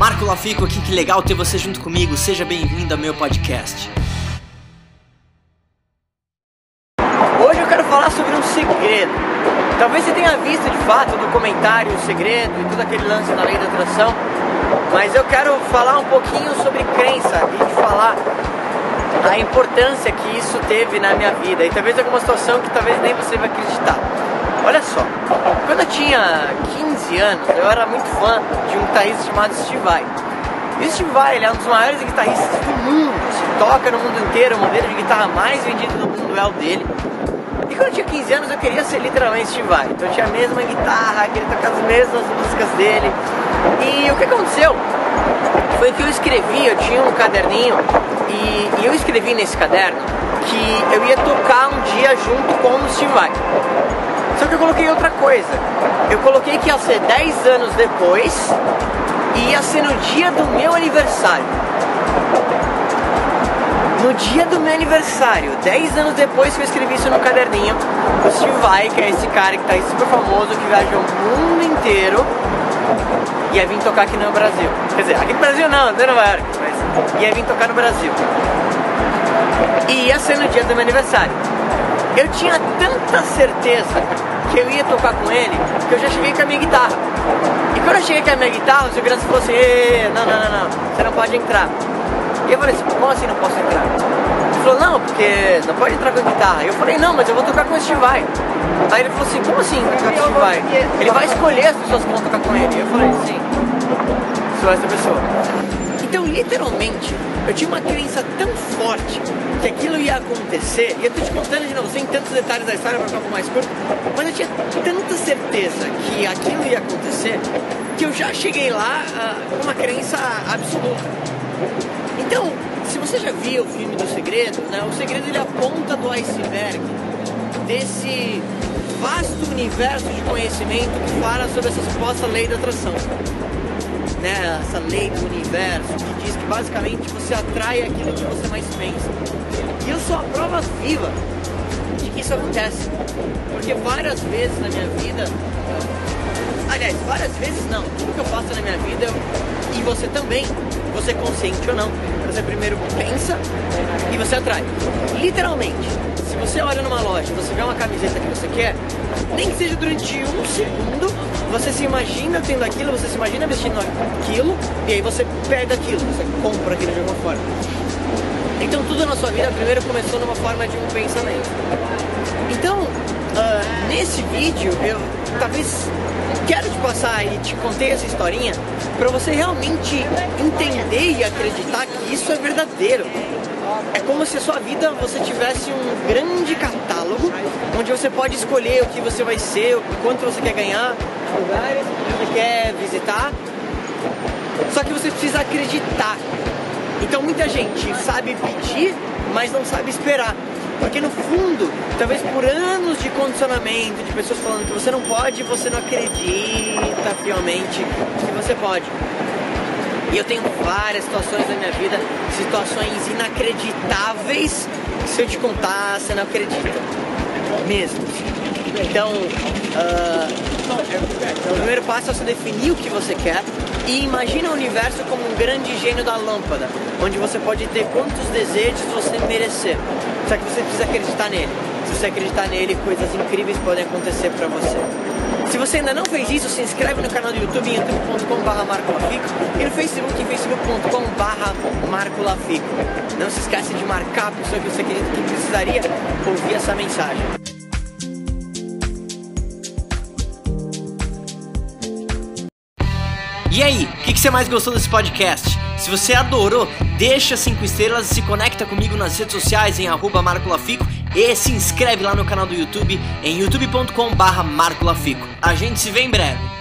Marco Lafico aqui, que legal ter você junto comigo. Seja bem-vindo ao meu podcast. Hoje eu quero falar sobre um segredo. Talvez você tenha visto de fato o documentário O Segredo e todo aquele lance da lei da atração, mas eu quero falar um pouquinho sobre crença e falar a importância que isso teve na minha vida e talvez alguma situação que talvez nem você vai acreditar. Olha só, quando eu tinha 15 anos, eu era muito fã de um guitarrista chamado Steve Vai. E Steve Vai ele é um dos maiores guitarristas do mundo, se toca no mundo inteiro, o modelo de guitarra mais vendido do mundo é o dele. E quando eu tinha 15 anos eu queria ser literalmente Steve Vai. Então eu tinha a mesma guitarra, queria tocar as mesmas músicas dele. E o que aconteceu foi que eu escrevi, eu tinha um caderninho e, e eu escrevi nesse caderno que eu ia tocar um dia junto com o Steve Vai. Só que eu coloquei outra coisa. Eu coloquei que ia ser 10 anos depois e ia ser no dia do meu aniversário. No dia do meu aniversário, 10 anos depois que eu escrevi isso no caderninho, o Steve Vai, que é esse cara que tá aí super famoso, que viaja o mundo inteiro, ia vir tocar aqui no Brasil. Quer dizer, aqui no Brasil não, não Nova York, mas ia vir tocar no Brasil. E ia ser no dia do meu aniversário. Eu tinha tanta certeza que eu ia tocar com ele que eu já cheguei com a minha guitarra. E quando eu cheguei com a minha guitarra, o segurança falou assim: não, não, não, não, você não pode entrar. E eu falei assim: como assim não posso entrar? Ele falou: não, porque não pode entrar com a guitarra. Eu falei: não, mas eu vou tocar com esse Vai. Aí ele falou assim: como assim tocar com esse Vai? Ele vai escolher as pessoas que vão tocar com ele. Eu falei: sim, sou essa pessoa. Então, literalmente, eu tinha uma crença tão forte que aquilo ia acontecer, e eu tô te contando de novo, sem tantos detalhes da história para ficar mais curto, mas eu tinha tanta certeza que aquilo ia acontecer que eu já cheguei lá uh, com uma crença absoluta. Então, se você já viu o filme do Segredo, né, o Segredo ele aponta do iceberg desse vasto universo de conhecimento que fala sobre essa suposta lei da atração né, essa lei do universo que diz que basicamente você atrai aquilo que você mais pensa. E eu sou a prova viva de que isso acontece. Porque várias vezes na minha vida, aliás, várias vezes não, tudo que eu faço na minha vida, eu, e você também, você consciente ou não, você primeiro pensa e você atrai. Literalmente, se você olha numa loja, você vê uma camiseta que você quer, nem que seja durante um segundo, você se imagina tendo aquilo, você se imagina vestindo aquilo, e aí você pega aquilo, você compra aquilo de alguma forma. Então tudo na sua vida primeiro começou numa forma de um pensamento. Então, uh, nesse vídeo, eu talvez quero te passar e te contei essa historinha para você realmente entender e acreditar que isso é verdadeiro. É como se a sua vida você tivesse um grande catálogo onde você pode escolher o que você vai ser, o quanto você quer ganhar, lugares que quer visitar. Só que você precisa acreditar. Então muita gente sabe pedir, mas não sabe esperar. Porque no fundo, talvez por anos de condicionamento, de pessoas falando que você não pode, você não acredita fielmente que você pode. E eu tenho várias situações na minha vida, situações inacreditáveis, que se eu te contar, você não acredita. Mesmo. Então, uh, o primeiro passo é você definir o que você quer e imagina o universo como um grande gênio da lâmpada, onde você pode ter quantos desejos você merecer. Só que você precisa acreditar nele. Se você acreditar nele, coisas incríveis podem acontecer para você. Se você ainda não fez isso, se inscreve no canal do YouTube em youtube.com.br e no Facebook em facebook.com.br marcolafico. Não se esqueça de marcar a pessoa que você acredita que precisaria ouvir essa mensagem. E aí, o que, que, você mais gostou desse podcast? Se você adorou, deixa 5 estrelas e se conecta comigo nas redes sociais em arroba marcolafico e se inscreve lá no canal do YouTube em youtube.com barra marcolafico. A gente se vê em breve.